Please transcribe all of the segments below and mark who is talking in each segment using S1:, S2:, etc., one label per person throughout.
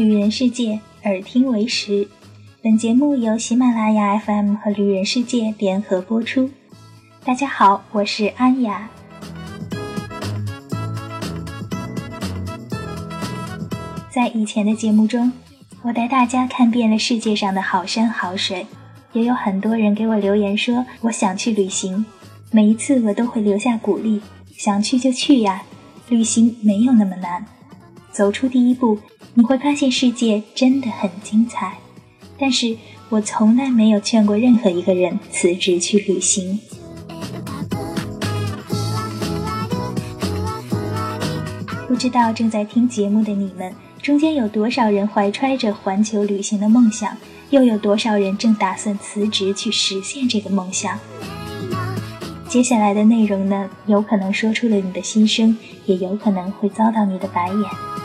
S1: 旅人世界，耳听为实。本节目由喜马拉雅 FM 和旅人世界联合播出。大家好，我是安雅。在以前的节目中，我带大家看遍了世界上的好山好水，也有很多人给我留言说我想去旅行。每一次我都会留下鼓励，想去就去呀，旅行没有那么难。走出第一步，你会发现世界真的很精彩。但是我从来没有劝过任何一个人辞职去旅行。不知道正在听节目的你们，中间有多少人怀揣着环球旅行的梦想，又有多少人正打算辞职去实现这个梦想？接下来的内容呢，有可能说出了你的心声，也有可能会遭到你的白眼。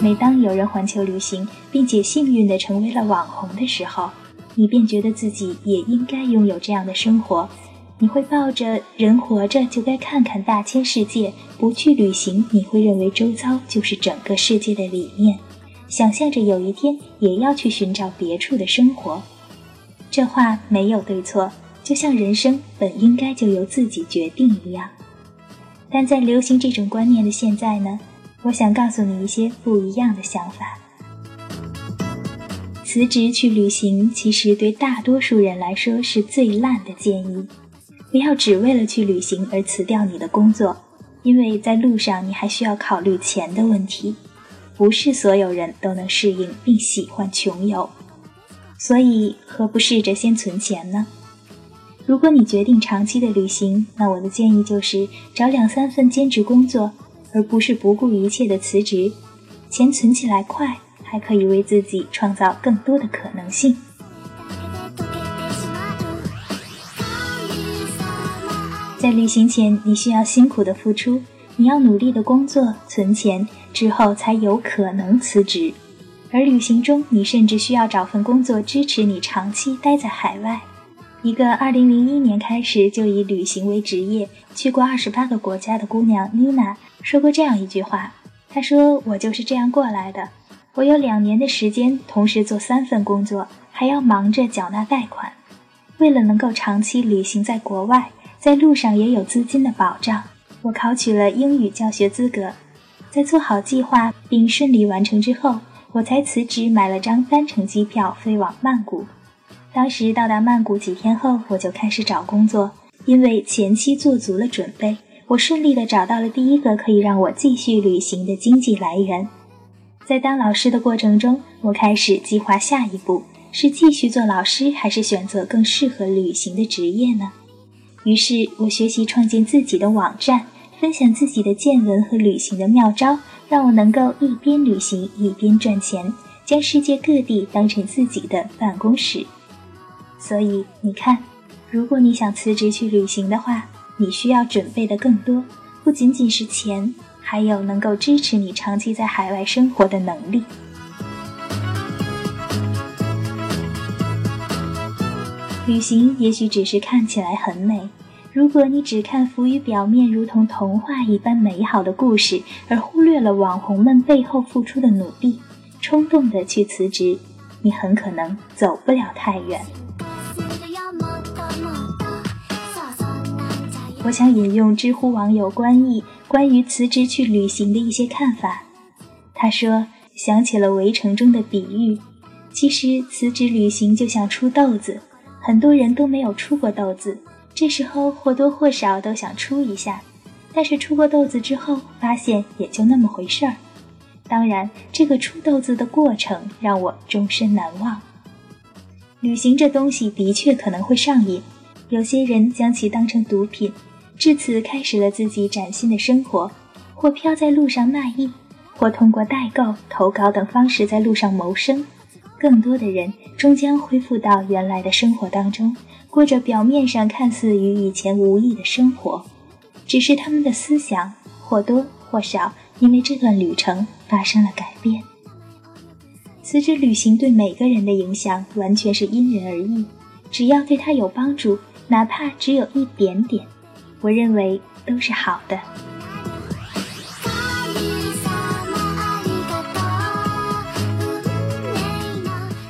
S1: 每当有人环球旅行，并且幸运地成为了网红的时候，你便觉得自己也应该拥有这样的生活。你会抱着“人活着就该看看大千世界，不去旅行你会认为周遭就是整个世界”的理念，想象着有一天也要去寻找别处的生活。这话没有对错。就像人生本应该就由自己决定一样，但在流行这种观念的现在呢，我想告诉你一些不一样的想法。辞职去旅行，其实对大多数人来说是最烂的建议。不要只为了去旅行而辞掉你的工作，因为在路上你还需要考虑钱的问题，不是所有人都能适应并喜欢穷游，所以何不试着先存钱呢？如果你决定长期的旅行，那我的建议就是找两三份兼职工作，而不是不顾一切的辞职。钱存起来快，还可以为自己创造更多的可能性。在旅行前，你需要辛苦的付出，你要努力的工作存钱，之后才有可能辞职。而旅行中，你甚至需要找份工作支持你长期待在海外。一个2001年开始就以旅行为职业，去过28个国家的姑娘妮娜说过这样一句话：“她说我就是这样过来的。我有两年的时间，同时做三份工作，还要忙着缴纳贷款。为了能够长期旅行在国外，在路上也有资金的保障，我考取了英语教学资格。在做好计划并顺利完成之后，我才辞职，买了张单程机票飞往曼谷。”当时到达曼谷几天后，我就开始找工作。因为前期做足了准备，我顺利的找到了第一个可以让我继续旅行的经济来源。在当老师的过程中，我开始计划下一步是继续做老师，还是选择更适合旅行的职业呢？于是我学习创建自己的网站，分享自己的见闻和旅行的妙招，让我能够一边旅行一边赚钱，将世界各地当成自己的办公室。所以你看，如果你想辞职去旅行的话，你需要准备的更多，不仅仅是钱，还有能够支持你长期在海外生活的能力。旅行也许只是看起来很美，如果你只看浮于表面、如同童话一般美好的故事，而忽略了网红们背后付出的努力，冲动的去辞职，你很可能走不了太远。我想引用知乎网友关毅关于辞职去旅行的一些看法。他说：“想起了围城中的比喻，其实辞职旅行就像出豆子，很多人都没有出过豆子，这时候或多或少都想出一下，但是出过豆子之后，发现也就那么回事儿。当然，这个出豆子的过程让我终身难忘。旅行这东西的确可能会上瘾，有些人将其当成毒品。”至此，开始了自己崭新的生活，或飘在路上卖艺，或通过代购、投稿等方式在路上谋生。更多的人终将恢复到原来的生活当中，过着表面上看似与以前无异的生活，只是他们的思想或多或少因为这段旅程发生了改变。辞职旅行对每个人的影响完全是因人而异，只要对他有帮助，哪怕只有一点点。我认为都是好的。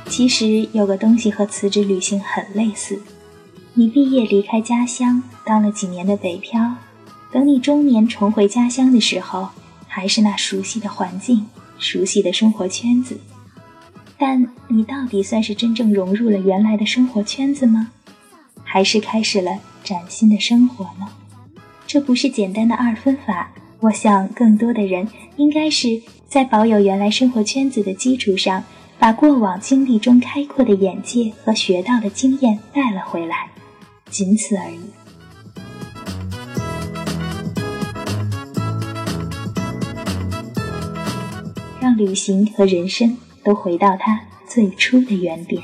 S1: 其实有个东西和辞职旅行很类似，你毕业离开家乡，当了几年的北漂，等你中年重回家乡的时候，还是那熟悉的环境、熟悉的生活圈子。但你到底算是真正融入了原来的生活圈子吗？还是开始了崭新的生活呢？这不是简单的二分法。我想，更多的人应该是在保有原来生活圈子的基础上，把过往经历中开阔的眼界和学到的经验带了回来，仅此而已。让旅行和人生都回到它最初的原点，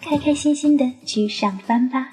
S1: 开开心心的去上班吧。